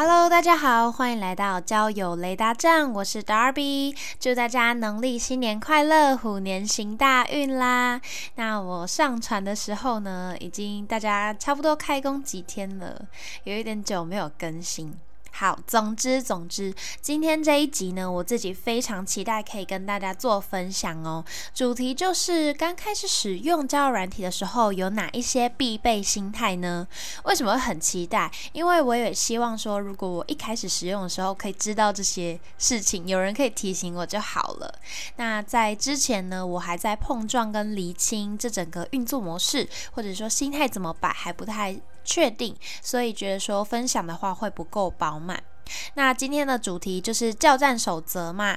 Hello，大家好，欢迎来到交友雷达站，我是 Darby，祝大家农历新年快乐，虎年行大运啦！那我上传的时候呢，已经大家差不多开工几天了，有一点久没有更新。好，总之总之，今天这一集呢，我自己非常期待可以跟大家做分享哦。主题就是刚开始使用交友软体的时候，有哪一些必备心态呢？为什么会很期待？因为我也希望说，如果我一开始使用的时候可以知道这些事情，有人可以提醒我就好了。那在之前呢，我还在碰撞跟厘清这整个运作模式，或者说心态怎么摆，还不太。确定，所以觉得说分享的话会不够饱满。那今天的主题就是教战守则嘛，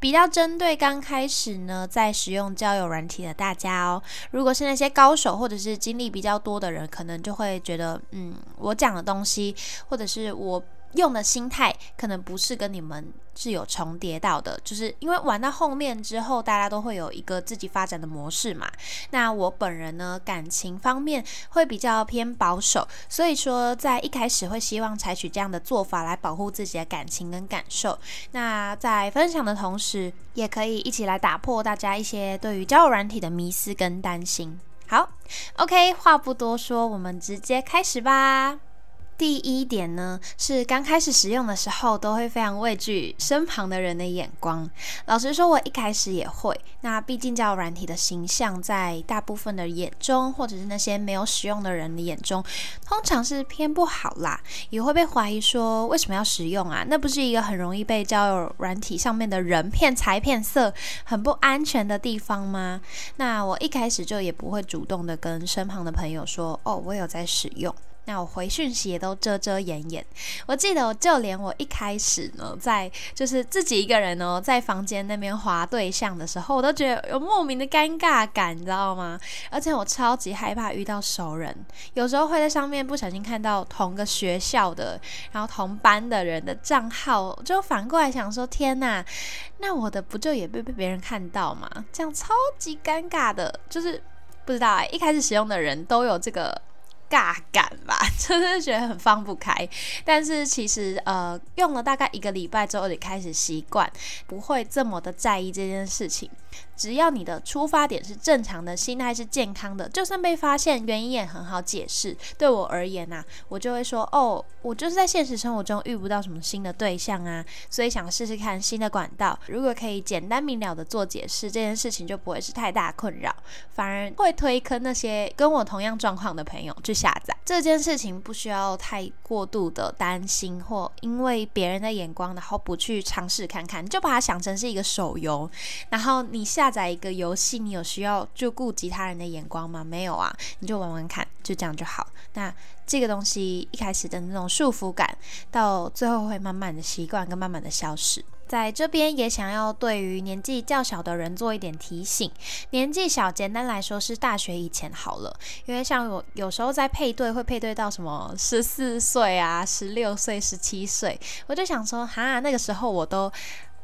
比较针对刚开始呢在使用交友软体的大家哦。如果是那些高手或者是经历比较多的人，可能就会觉得，嗯，我讲的东西或者是我。用的心态可能不是跟你们是有重叠到的，就是因为玩到后面之后，大家都会有一个自己发展的模式嘛。那我本人呢，感情方面会比较偏保守，所以说在一开始会希望采取这样的做法来保护自己的感情跟感受。那在分享的同时，也可以一起来打破大家一些对于交友软体的迷思跟担心。好，OK，话不多说，我们直接开始吧。第一点呢，是刚开始使用的时候，都会非常畏惧身旁的人的眼光。老实说，我一开始也会。那毕竟交友软体的形象，在大部分的眼中，或者是那些没有使用的人的眼中，通常是偏不好啦，也会被怀疑说为什么要使用啊？那不是一个很容易被交友软体上面的人骗财骗色、很不安全的地方吗？那我一开始就也不会主动的跟身旁的朋友说，哦，我有在使用。那我回讯息也都遮遮掩掩。我记得，就连我一开始呢，在就是自己一个人哦，在房间那边划对象的时候，我都觉得有莫名的尴尬感，你知道吗？而且我超级害怕遇到熟人，有时候会在上面不小心看到同个学校的，然后同班的人的账号，就反过来想说：天呐，那我的不就也被被别人看到吗？这样超级尴尬的，就是不知道哎，一开始使用的人都有这个。尬感吧，就是觉得很放不开。但是其实，呃，用了大概一个礼拜之后，就开始习惯，不会这么的在意这件事情。只要你的出发点是正常的，心态是健康的，就算被发现，原因也很好解释。对我而言呐，我就会说，哦，我就是在现实生活中遇不到什么新的对象啊，所以想试试看新的管道。如果可以简单明了的做解释，这件事情就不会是太大困扰，反而会推坑那些跟我同样状况的朋友去下载。这件事情不需要太过度的担心，或因为别人的眼光，然后不去尝试看看，就把它想成是一个手游，然后你下。载一个游戏，你有需要就顾及他人的眼光吗？没有啊，你就玩玩看，就这样就好。那这个东西一开始的那种束缚感，到最后会慢慢的习惯跟慢慢的消失。在这边也想要对于年纪较小的人做一点提醒，年纪小，简单来说是大学以前好了，因为像我有时候在配对会配对到什么十四岁啊、十六岁、十七岁，我就想说，哈，那个时候我都。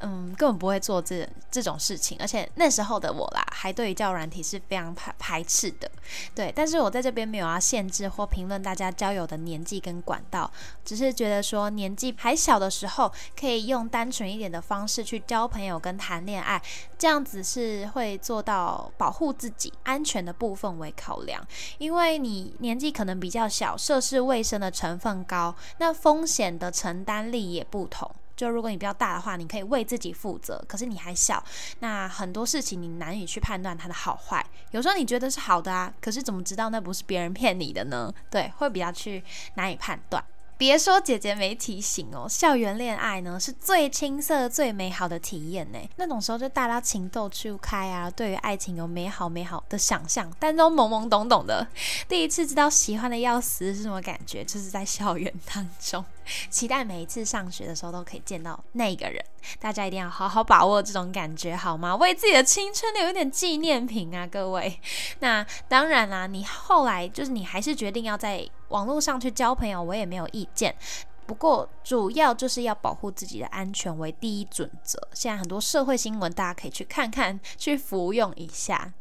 嗯，根本不会做这这种事情，而且那时候的我啦，还对于交友软体是非常排排斥的，对。但是我在这边没有要限制或评论大家交友的年纪跟管道，只是觉得说年纪还小的时候，可以用单纯一点的方式去交朋友跟谈恋爱，这样子是会做到保护自己安全的部分为考量，因为你年纪可能比较小，涉世未深的成分高，那风险的承担力也不同。就如果你比较大的话，你可以为自己负责。可是你还小，那很多事情你难以去判断它的好坏。有时候你觉得是好的啊，可是怎么知道那不是别人骗你的呢？对，会比较去难以判断。别说姐姐没提醒哦，校园恋爱呢是最青涩、最美好的体验呢。那种时候就大家情窦初开啊，对于爱情有美好美好的想象，但都懵懵懂懂的。第一次知道喜欢的要死是什么感觉，就是在校园当中。期待每一次上学的时候都可以见到那个人，大家一定要好好把握这种感觉，好吗？为自己的青春留一点纪念品啊，各位。那当然啦，你后来就是你还是决定要在网络上去交朋友，我也没有意见。不过主要就是要保护自己的安全为第一准则。现在很多社会新闻，大家可以去看看，去服用一下。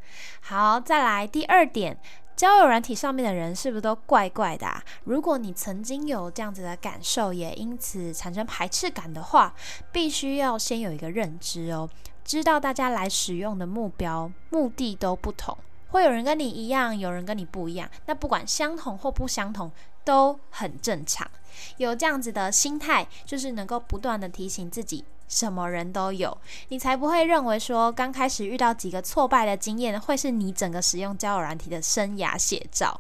好，再来第二点。交友软体上面的人是不是都怪怪的？啊？如果你曾经有这样子的感受，也因此产生排斥感的话，必须要先有一个认知哦，知道大家来使用的目标、目的都不同，会有人跟你一样，有人跟你不一样。那不管相同或不相同，都很正常。有这样子的心态，就是能够不断的提醒自己。什么人都有，你才不会认为说刚开始遇到几个挫败的经验，会是你整个使用交友软体的生涯写照。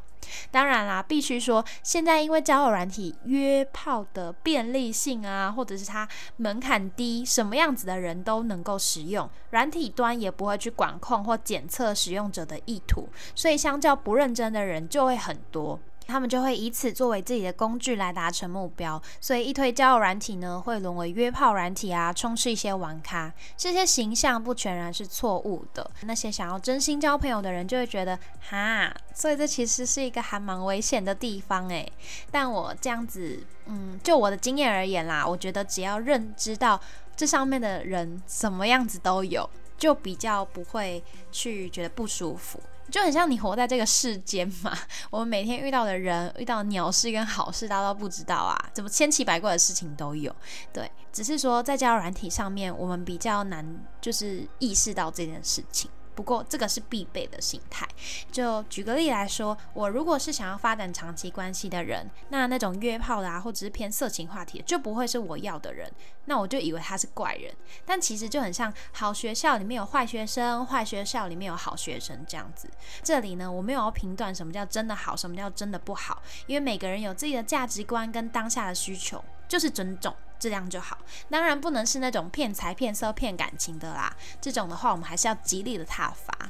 当然啦，必须说，现在因为交友软体约炮的便利性啊，或者是它门槛低，什么样子的人都能够使用，软体端也不会去管控或检测使用者的意图，所以相较不认真的人就会很多。他们就会以此作为自己的工具来达成目标，所以一推交友软体呢，会沦为约炮软体啊，充斥一些玩咖。这些形象不全然是错误的，那些想要真心交朋友的人就会觉得哈，所以这其实是一个还蛮危险的地方诶。但我这样子，嗯，就我的经验而言啦，我觉得只要认知到这上面的人什么样子都有，就比较不会去觉得不舒服。就很像你活在这个世间嘛，我们每天遇到的人、遇到鸟事跟好事，大家都不知道啊，怎么千奇百怪的事情都有。对，只是说在交友软体上面，我们比较难就是意识到这件事情。不过这个是必备的心态。就举个例来说，我如果是想要发展长期关系的人，那那种约炮的啊，或者是偏色情话题，就不会是我要的人。那我就以为他是怪人，但其实就很像好学校里面有坏学生，坏学校里面有好学生这样子。这里呢，我没有要评断什么叫真的好，什么叫真的不好，因为每个人有自己的价值观跟当下的需求，就是尊重。质量就好，当然不能是那种骗财骗色骗感情的啦。这种的话，我们还是要极力的挞伐。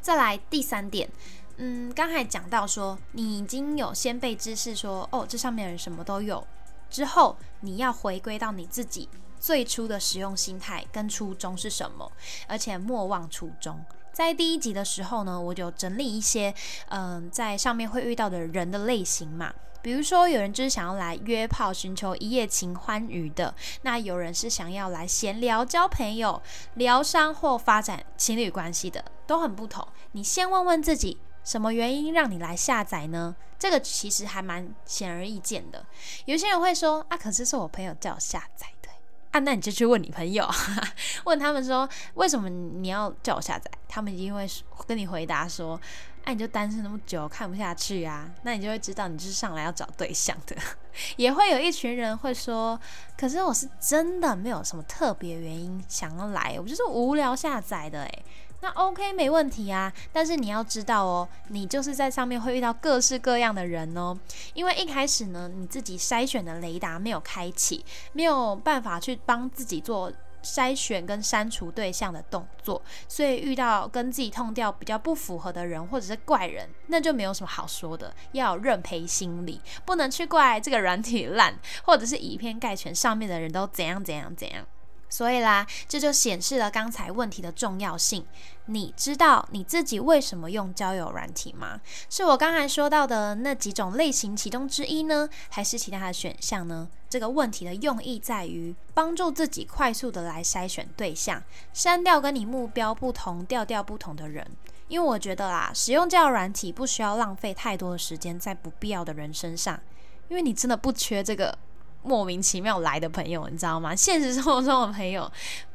再来第三点，嗯，刚才讲到说，你已经有先辈知识说，哦，这上面人什么都有，之后你要回归到你自己最初的使用心态跟初衷是什么，而且莫忘初衷。在第一集的时候呢，我就整理一些，嗯，在上面会遇到的人的类型嘛。比如说，有人就是想要来约炮、寻求一夜情欢愉的；那有人是想要来闲聊、交朋友、疗伤或发展情侣关系的，都很不同。你先问问自己，什么原因让你来下载呢？这个其实还蛮显而易见的。有些人会说：“啊，可是是我朋友叫我下载的。”啊，那你就去问你朋友，问他们说为什么你要叫我下载？他们一定会跟你回答说。那你就单身那么久，看不下去啊？那你就会知道，你就是上来要找对象的。也会有一群人会说，可是我是真的没有什么特别原因想要来，我就是无聊下载的诶。那 OK 没问题啊，但是你要知道哦，你就是在上面会遇到各式各样的人哦，因为一开始呢，你自己筛选的雷达没有开启，没有办法去帮自己做。筛选跟删除对象的动作，所以遇到跟自己痛掉比较不符合的人或者是怪人，那就没有什么好说的，要有认赔心理，不能去怪这个软体烂，或者是以偏概全，上面的人都怎样怎样怎样。所以啦，这就显示了刚才问题的重要性。你知道你自己为什么用交友软体吗？是我刚才说到的那几种类型其中之一呢，还是其他的选项呢？这个问题的用意在于帮助自己快速的来筛选对象，删掉跟你目标不同、调调不同的人。因为我觉得啦，使用交友软体不需要浪费太多的时间在不必要的人身上，因为你真的不缺这个。莫名其妙来的朋友，你知道吗？现实生活中的朋友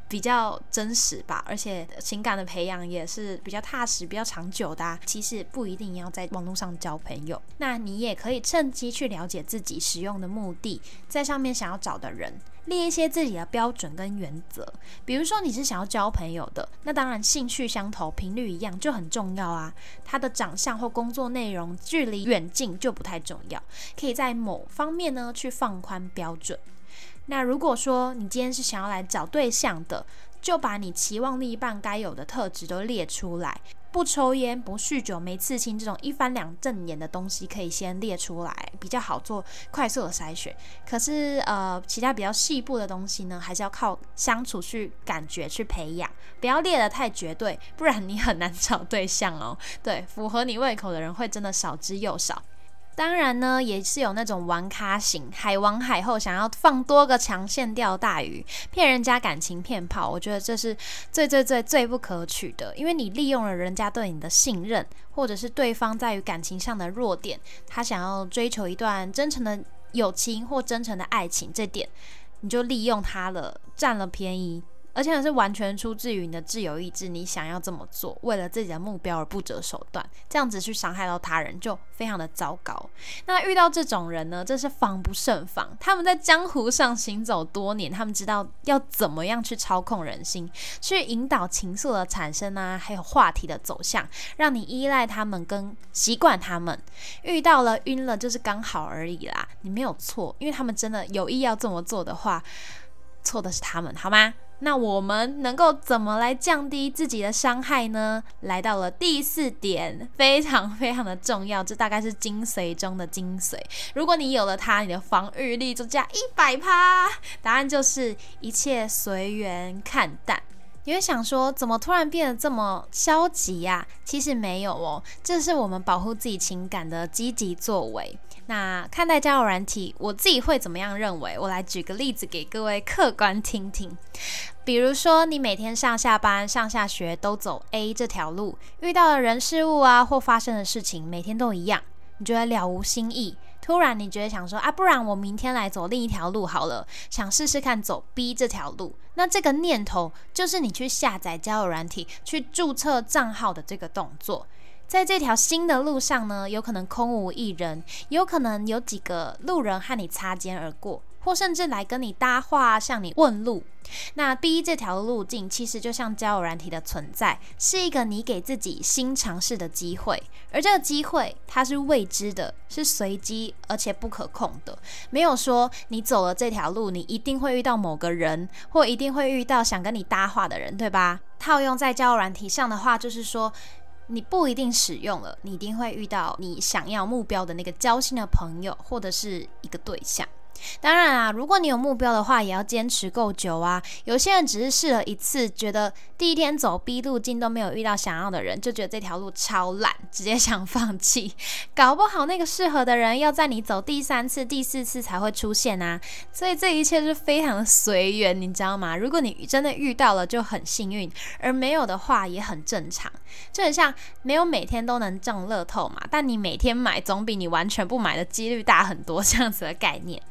比较真实吧，而且情感的培养也是比较踏实、比较长久的。其实不一定要在网络上交朋友，那你也可以趁机去了解自己使用的目的，在上面想要找的人。列一些自己的标准跟原则，比如说你是想要交朋友的，那当然兴趣相投、频率一样就很重要啊。他的长相或工作内容距离远近就不太重要，可以在某方面呢去放宽标准。那如果说你今天是想要来找对象的，就把你期望另一半该有的特质都列出来。不抽烟、不酗酒、没刺青这种一翻两正眼的东西，可以先列出来，比较好做快速的筛选。可是，呃，其他比较细部的东西呢，还是要靠相处去感觉去培养，不要列得太绝对，不然你很难找对象哦。对，符合你胃口的人会真的少之又少。当然呢，也是有那种玩咖型，海王海后想要放多个长线钓大鱼，骗人家感情骗炮。我觉得这是最最最最不可取的，因为你利用了人家对你的信任，或者是对方在于感情上的弱点，他想要追求一段真诚的友情或真诚的爱情，这点你就利用他了，占了便宜。而且是完全出自于你的自由意志，你想要这么做，为了自己的目标而不择手段，这样子去伤害到他人，就非常的糟糕。那遇到这种人呢，真是防不胜防。他们在江湖上行走多年，他们知道要怎么样去操控人心，去引导情愫的产生啊，还有话题的走向，让你依赖他们跟习惯他们。遇到了晕了，就是刚好而已啦，你没有错，因为他们真的有意要这么做的话，错的是他们，好吗？那我们能够怎么来降低自己的伤害呢？来到了第四点，非常非常的重要，这大概是精髓中的精髓。如果你有了它，你的防御力就加一百趴。答案就是一切随缘看淡。你会想说，怎么突然变得这么消极呀？其实没有哦，这是我们保护自己情感的积极作为。那看待交友软体，我自己会怎么样认为？我来举个例子给各位客观听听。比如说，你每天上下班、上下学都走 A 这条路，遇到的人事物啊，或发生的事情，每天都一样，你觉得了无新意。突然，你觉得想说啊，不然我明天来走另一条路好了，想试试看走 B 这条路。那这个念头就是你去下载交友软体、去注册账号的这个动作。在这条新的路上呢，有可能空无一人，有可能有几个路人和你擦肩而过。或甚至来跟你搭话，向你问路。那 B 这条路径其实就像交友软体的存在，是一个你给自己新尝试的机会。而这个机会它是未知的，是随机而且不可控的。没有说你走了这条路，你一定会遇到某个人，或一定会遇到想跟你搭话的人，对吧？套用在交友软体上的话，就是说你不一定使用了，你一定会遇到你想要目标的那个交心的朋友，或者是一个对象。当然啊，如果你有目标的话，也要坚持够久啊。有些人只是试了一次，觉得第一天走 B 路径都没有遇到想要的人，就觉得这条路超烂，直接想放弃。搞不好那个适合的人要在你走第三次、第四次才会出现啊。所以这一切是非常的随缘，你知道吗？如果你真的遇到了，就很幸运；而没有的话，也很正常。就很像没有每天都能中乐透嘛，但你每天买总比你完全不买的几率大很多，这样子的概念。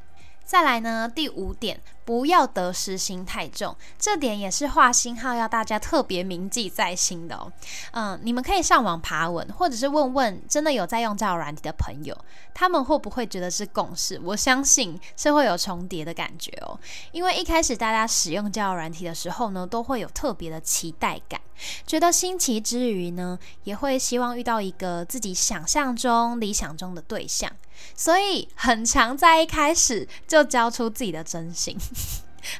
再来呢，第五点，不要得失心太重，这点也是画星号要大家特别铭记在心的哦。嗯，你们可以上网爬文，或者是问问真的有在用交友软体的朋友，他们会不会觉得是共识？我相信是会有重叠的感觉哦。因为一开始大家使用交友软体的时候呢，都会有特别的期待感，觉得新奇之余呢，也会希望遇到一个自己想象中、理想中的对象。所以很常在一开始就交出自己的真心。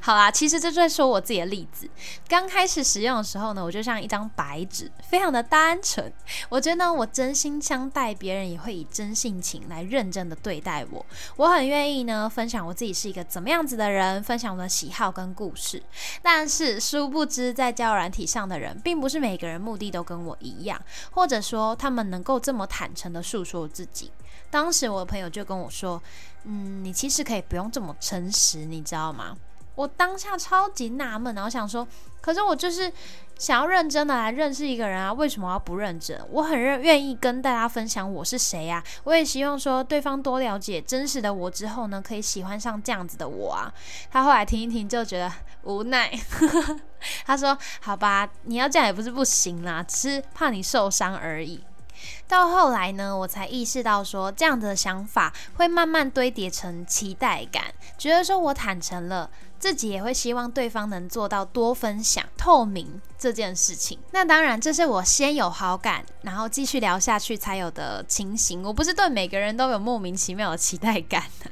好啦，其实这就在说我自己的例子。刚开始使用的时候呢，我就像一张白纸，非常的单纯。我觉得呢我真心相待，别人也会以真性情来认真的对待我。我很愿意呢分享我自己是一个怎么样子的人，分享我的喜好跟故事。但是殊不知，在交友软体上的人，并不是每个人目的都跟我一样，或者说他们能够这么坦诚的诉说自己。当时我的朋友就跟我说：“嗯，你其实可以不用这么诚实，你知道吗？”我当下超级纳闷，然后想说：“可是我就是想要认真的来认识一个人啊，为什么要不认真？我很认愿意跟大家分享我是谁啊，我也希望说对方多了解真实的我之后呢，可以喜欢上这样子的我啊。”他后来听一听就觉得无奈，他说：“好吧，你要这样也不是不行啦，只是怕你受伤而已。”到后来呢，我才意识到说，这样的想法会慢慢堆叠成期待感，觉得说我坦诚了，自己也会希望对方能做到多分享、透明这件事情。那当然，这是我先有好感，然后继续聊下去才有的情形。我不是对每个人都有莫名其妙的期待感啊，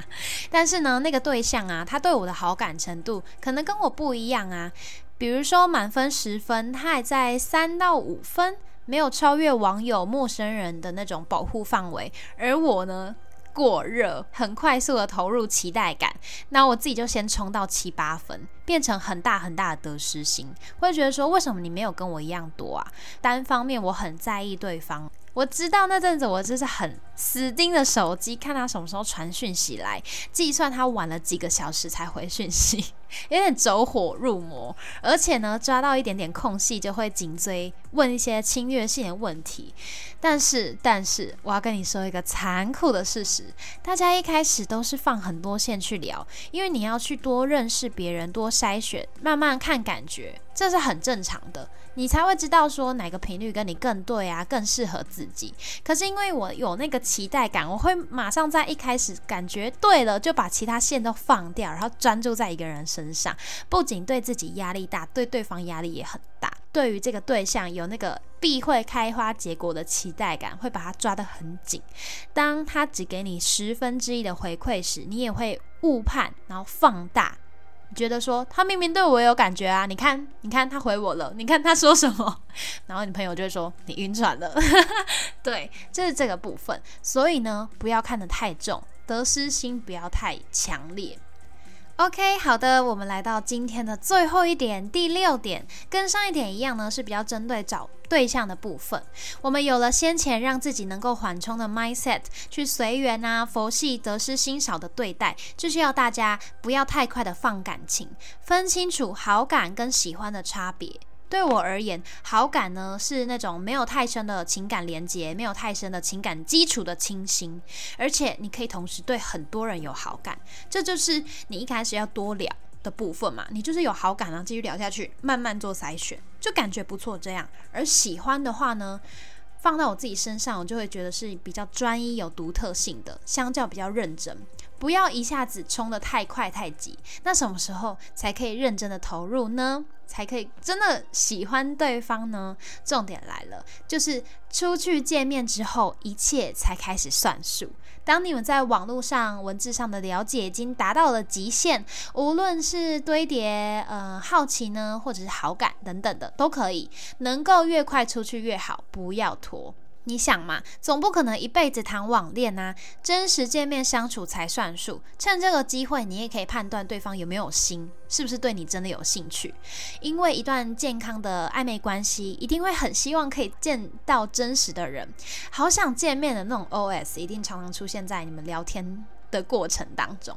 但是呢，那个对象啊，他对我的好感程度可能跟我不一样啊。比如说满分十分，他还在三到五分。没有超越网友、陌生人的那种保护范围，而我呢，过热，很快速的投入期待感，那我自己就先冲到七八分，变成很大很大的得失心，会觉得说，为什么你没有跟我一样多啊？单方面我很在意对方，我知道那阵子我就是很死盯着手机，看他什么时候传讯息来，计算他晚了几个小时才回讯息。有点走火入魔，而且呢，抓到一点点空隙就会紧追问一些侵略性的问题。但是，但是我要跟你说一个残酷的事实：大家一开始都是放很多线去聊，因为你要去多认识别人，多筛选，慢慢看感觉，这是很正常的。你才会知道说哪个频率跟你更对啊，更适合自己。可是因为我有那个期待感，我会马上在一开始感觉对了，就把其他线都放掉，然后专注在一个人身上。不仅对自己压力大，对对方压力也很大。对于这个对象有那个必会开花结果的期待感，会把他抓得很紧。当他只给你十分之一的回馈时，你也会误判，然后放大。觉得说他明明对我有感觉啊，你看，你看他回我了，你看他说什么，然后你朋友就会说你晕船了，对，就是这个部分。所以呢，不要看得太重，得失心不要太强烈。OK，好的，我们来到今天的最后一点，第六点，跟上一点一样呢，是比较针对找对象的部分。我们有了先前让自己能够缓冲的 mindset，去随缘啊，佛系得失心少的对待，就是要大家不要太快的放感情，分清楚好感跟喜欢的差别。对我而言，好感呢是那种没有太深的情感连接，没有太深的情感基础的清新，而且你可以同时对很多人有好感，这就是你一开始要多聊的部分嘛。你就是有好感啊，继续聊下去，慢慢做筛选，就感觉不错这样。而喜欢的话呢，放到我自己身上，我就会觉得是比较专一、有独特性的，相较比较认真。不要一下子冲得太快太急，那什么时候才可以认真的投入呢？才可以真的喜欢对方呢？重点来了，就是出去见面之后，一切才开始算数。当你们在网络上文字上的了解已经达到了极限，无论是堆叠呃好奇呢，或者是好感等等的，都可以，能够越快出去越好，不要拖。你想嘛，总不可能一辈子谈网恋啊，真实见面相处才算数。趁这个机会，你也可以判断对方有没有心，是不是对你真的有兴趣。因为一段健康的暧昧关系，一定会很希望可以见到真实的人，好想见面的那种 OS，一定常常出现在你们聊天。的过程当中，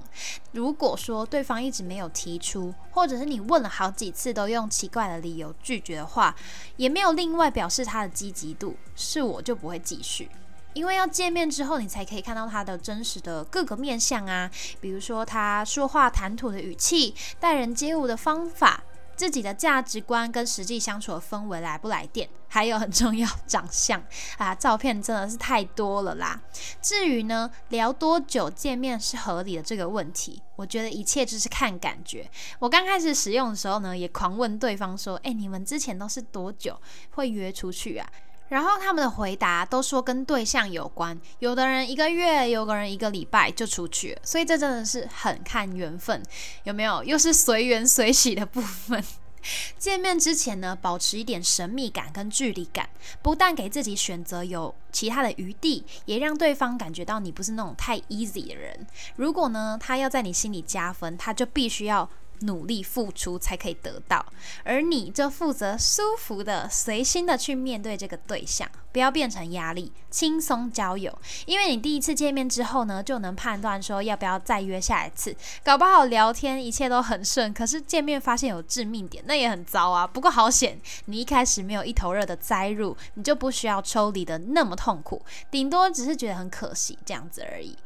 如果说对方一直没有提出，或者是你问了好几次都用奇怪的理由拒绝的话，也没有另外表示他的积极度，是我就不会继续，因为要见面之后，你才可以看到他的真实的各个面相啊，比如说他说话谈吐的语气，待人接物的方法。自己的价值观跟实际相处的氛围来不来电，还有很重要长相啊，照片真的是太多了啦。至于呢，聊多久见面是合理的这个问题，我觉得一切只是看感觉。我刚开始使用的时候呢，也狂问对方说：“哎，你们之前都是多久会约出去啊？”然后他们的回答都说跟对象有关，有的人一个月，有个人一个礼拜就出去，所以这真的是很看缘分，有没有？又是随缘随喜的部分。见面之前呢，保持一点神秘感跟距离感，不但给自己选择有其他的余地，也让对方感觉到你不是那种太 easy 的人。如果呢，他要在你心里加分，他就必须要。努力付出才可以得到，而你就负责舒服的、随心的去面对这个对象，不要变成压力，轻松交友。因为你第一次见面之后呢，就能判断说要不要再约下一次。搞不好聊天一切都很顺，可是见面发现有致命点，那也很糟啊。不过好险，你一开始没有一头热的栽入，你就不需要抽离的那么痛苦，顶多只是觉得很可惜这样子而已。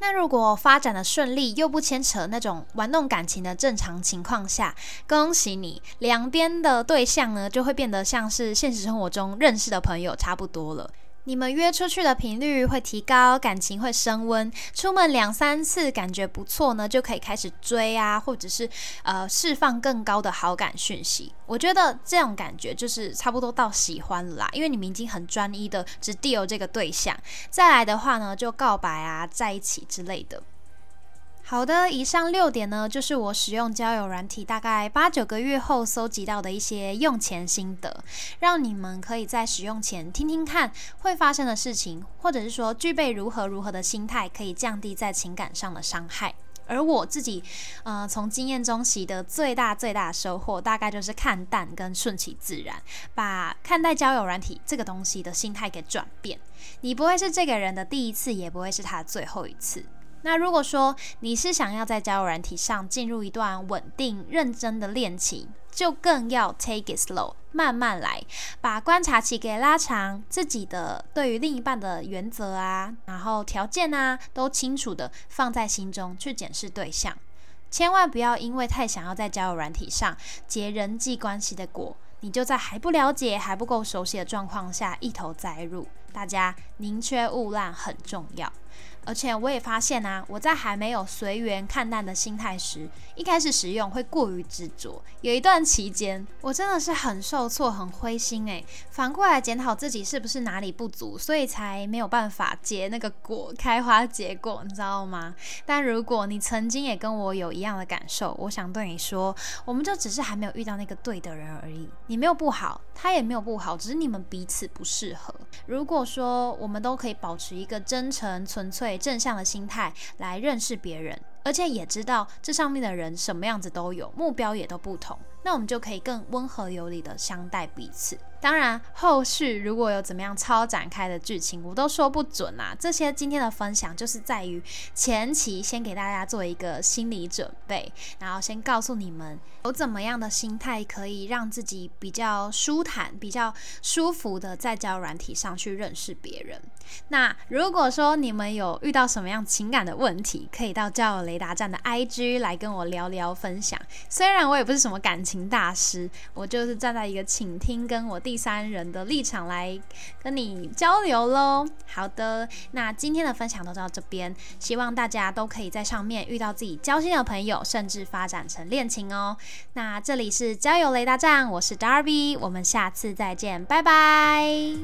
那如果发展的顺利，又不牵扯那种玩弄感情的正常情况下，恭喜你，两边的对象呢就会变得像是现实生活中认识的朋友差不多了。你们约出去的频率会提高，感情会升温。出门两三次感觉不错呢，就可以开始追啊，或者是呃释放更高的好感讯息。我觉得这种感觉就是差不多到喜欢啦，因为你们已经很专一的只 deal 这个对象。再来的话呢，就告白啊，在一起之类的。好的，以上六点呢，就是我使用交友软体大概八九个月后搜集到的一些用钱心得，让你们可以在使用前听听看会发生的事情，或者是说具备如何如何的心态，可以降低在情感上的伤害。而我自己，呃，从经验中习得最大最大的收获，大概就是看淡跟顺其自然，把看待交友软体这个东西的心态给转变。你不会是这个人的第一次，也不会是他最后一次。那如果说你是想要在交友软体上进入一段稳定、认真的恋情，就更要 take it slow，慢慢来，把观察期给拉长，自己的对于另一半的原则啊，然后条件啊，都清楚的放在心中去检视对象，千万不要因为太想要在交友软体上结人际关系的果，你就在还不了解、还不够熟悉的状况下一头栽入。大家宁缺毋滥很重要。而且我也发现啊，我在还没有随缘看淡的心态时，一开始使用会过于执着。有一段期间，我真的是很受挫、很灰心诶。反过来检讨自己是不是哪里不足，所以才没有办法结那个果、开花结果，你知道吗？但如果你曾经也跟我有一样的感受，我想对你说，我们就只是还没有遇到那个对的人而已。你没有不好，他也没有不好，只是你们彼此不适合。如果说我们都可以保持一个真诚、纯粹。正向的心态来认识别人，而且也知道这上面的人什么样子都有，目标也都不同，那我们就可以更温和有礼的相待彼此。当然，后续如果有怎么样超展开的剧情，我都说不准啊。这些今天的分享就是在于前期先给大家做一个心理准备，然后先告诉你们有怎么样的心态可以让自己比较舒坦、比较舒服的在交友软体上去认识别人。那如果说你们有遇到什么样情感的问题，可以到交友雷达站的 IG 来跟我聊聊分享。虽然我也不是什么感情大师，我就是站在一个倾听跟我第三人的立场来跟你交流喽。好的，那今天的分享都到这边，希望大家都可以在上面遇到自己交心的朋友，甚至发展成恋情哦。那这里是交友雷达站，我是 Darby，我们下次再见，拜拜。